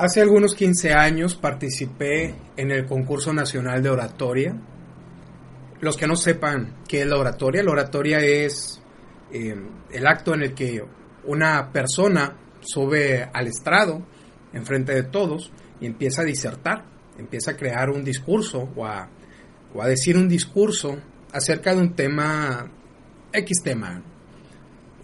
Hace algunos 15 años participé en el concurso nacional de oratoria. Los que no sepan qué es la oratoria, la oratoria es eh, el acto en el que una persona sube al estrado enfrente de todos y empieza a disertar, empieza a crear un discurso o a, decir un discurso acerca de un tema, X tema.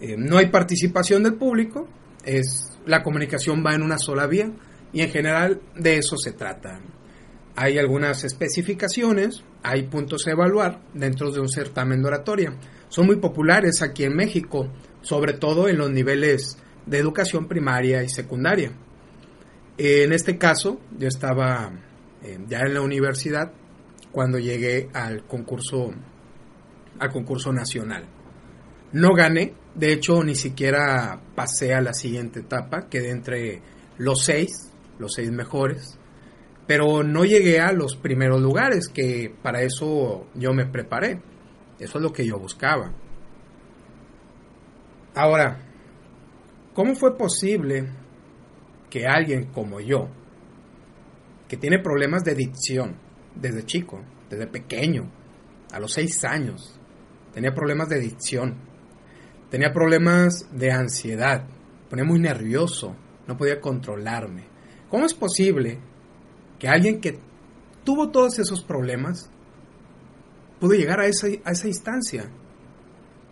Eh, no hay participación del público, es, la comunicación va en una sola vía y en general de eso se trata. Hay algunas especificaciones, hay puntos a evaluar dentro de un certamen de oratoria. Son muy populares aquí en México, sobre todo en los niveles de educación primaria y secundaria. En este caso, yo estaba eh, ya en la universidad cuando llegué al concurso al concurso nacional. No gané, de hecho ni siquiera pasé a la siguiente etapa, quedé entre los seis los seis mejores, pero no llegué a los primeros lugares, que para eso yo me preparé. Eso es lo que yo buscaba. Ahora, ¿cómo fue posible que alguien como yo, que tiene problemas de dicción desde chico, desde pequeño, a los seis años, tenía problemas de dicción, tenía problemas de ansiedad, ponía muy nervioso, no podía controlarme, ¿Cómo es posible que alguien que tuvo todos esos problemas pudo llegar a esa, a esa instancia?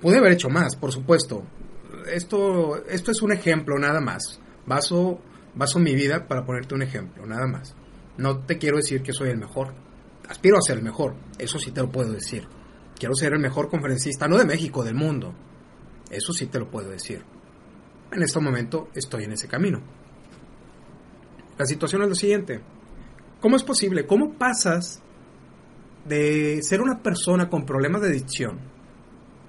Pude haber hecho más, por supuesto. Esto, esto es un ejemplo nada más. Baso, baso mi vida para ponerte un ejemplo, nada más. No te quiero decir que soy el mejor. Aspiro a ser el mejor, eso sí te lo puedo decir. Quiero ser el mejor conferencista, no de México, del mundo. Eso sí te lo puedo decir. En este momento estoy en ese camino. La situación es lo siguiente. ¿Cómo es posible? ¿Cómo pasas de ser una persona con problemas de adicción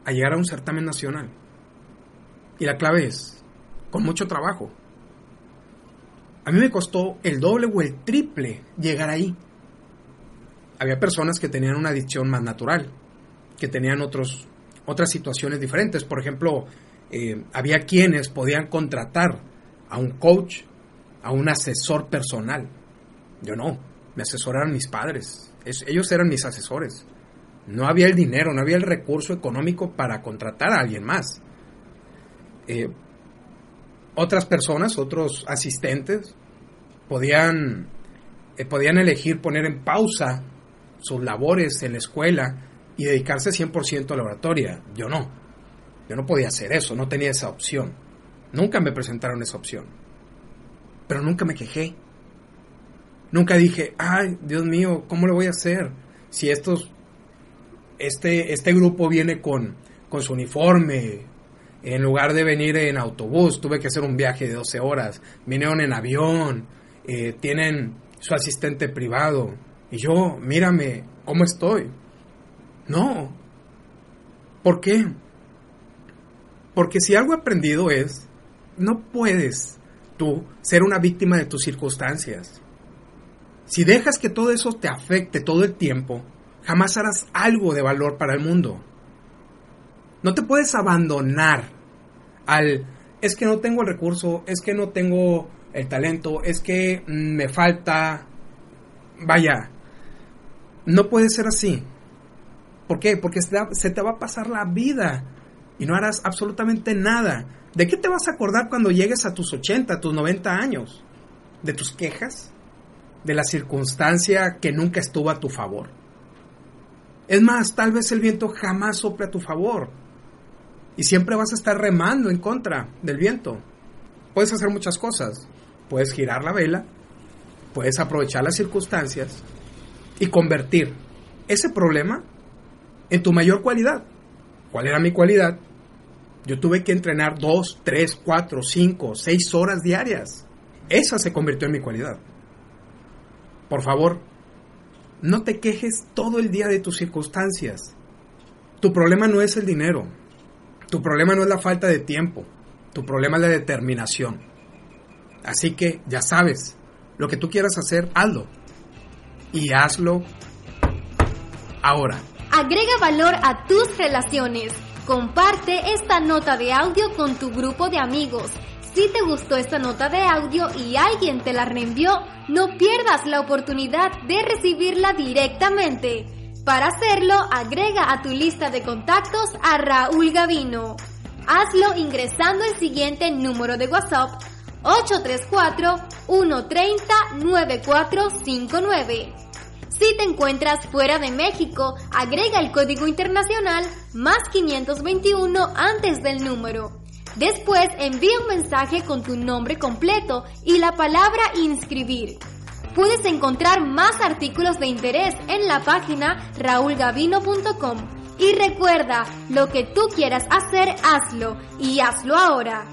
a llegar a un certamen nacional? Y la clave es, con mucho trabajo. A mí me costó el doble o el triple llegar ahí. Había personas que tenían una adicción más natural, que tenían otros, otras situaciones diferentes. Por ejemplo, eh, había quienes podían contratar a un coach a un asesor personal. Yo no, me asesoraron mis padres, ellos eran mis asesores. No había el dinero, no había el recurso económico para contratar a alguien más. Eh, otras personas, otros asistentes, podían, eh, podían elegir poner en pausa sus labores en la escuela y dedicarse 100% a la oratoria. Yo no. Yo no podía hacer eso, no tenía esa opción. Nunca me presentaron esa opción pero nunca me quejé. Nunca dije, ay, Dios mío, ¿cómo lo voy a hacer? Si estos, este, este grupo viene con, con su uniforme, en lugar de venir en autobús, tuve que hacer un viaje de 12 horas, vinieron en avión, eh, tienen su asistente privado, y yo, mírame, ¿cómo estoy? No. ¿Por qué? Porque si algo aprendido es, no puedes tú ser una víctima de tus circunstancias. Si dejas que todo eso te afecte todo el tiempo, jamás harás algo de valor para el mundo. No te puedes abandonar al es que no tengo el recurso, es que no tengo el talento, es que me falta... Vaya, no puede ser así. ¿Por qué? Porque se te va a pasar la vida y no harás absolutamente nada. ¿De qué te vas a acordar cuando llegues a tus 80, a tus 90 años? ¿De tus quejas? ¿De la circunstancia que nunca estuvo a tu favor? Es más, tal vez el viento jamás sople a tu favor. Y siempre vas a estar remando en contra del viento. Puedes hacer muchas cosas. Puedes girar la vela, puedes aprovechar las circunstancias y convertir ese problema en tu mayor cualidad. ¿Cuál era mi cualidad? Yo tuve que entrenar dos, tres, cuatro, cinco, seis horas diarias. esa se convirtió en mi cualidad. Por favor, no te quejes todo el día de tus circunstancias. Tu problema no es el dinero. Tu problema no es la falta de tiempo. Tu problema es la determinación. Así que ya sabes, lo que tú quieras hacer, hazlo. Y hazlo ahora. Agrega valor a tus relaciones. Comparte esta nota de audio con tu grupo de amigos. Si te gustó esta nota de audio y alguien te la reenvió, no pierdas la oportunidad de recibirla directamente. Para hacerlo, agrega a tu lista de contactos a Raúl Gavino. Hazlo ingresando el siguiente número de WhatsApp 834-130-9459. Si te encuentras fuera de México, agrega el código internacional más 521 antes del número. Después envía un mensaje con tu nombre completo y la palabra inscribir. Puedes encontrar más artículos de interés en la página raulgavino.com. Y recuerda, lo que tú quieras hacer, hazlo y hazlo ahora.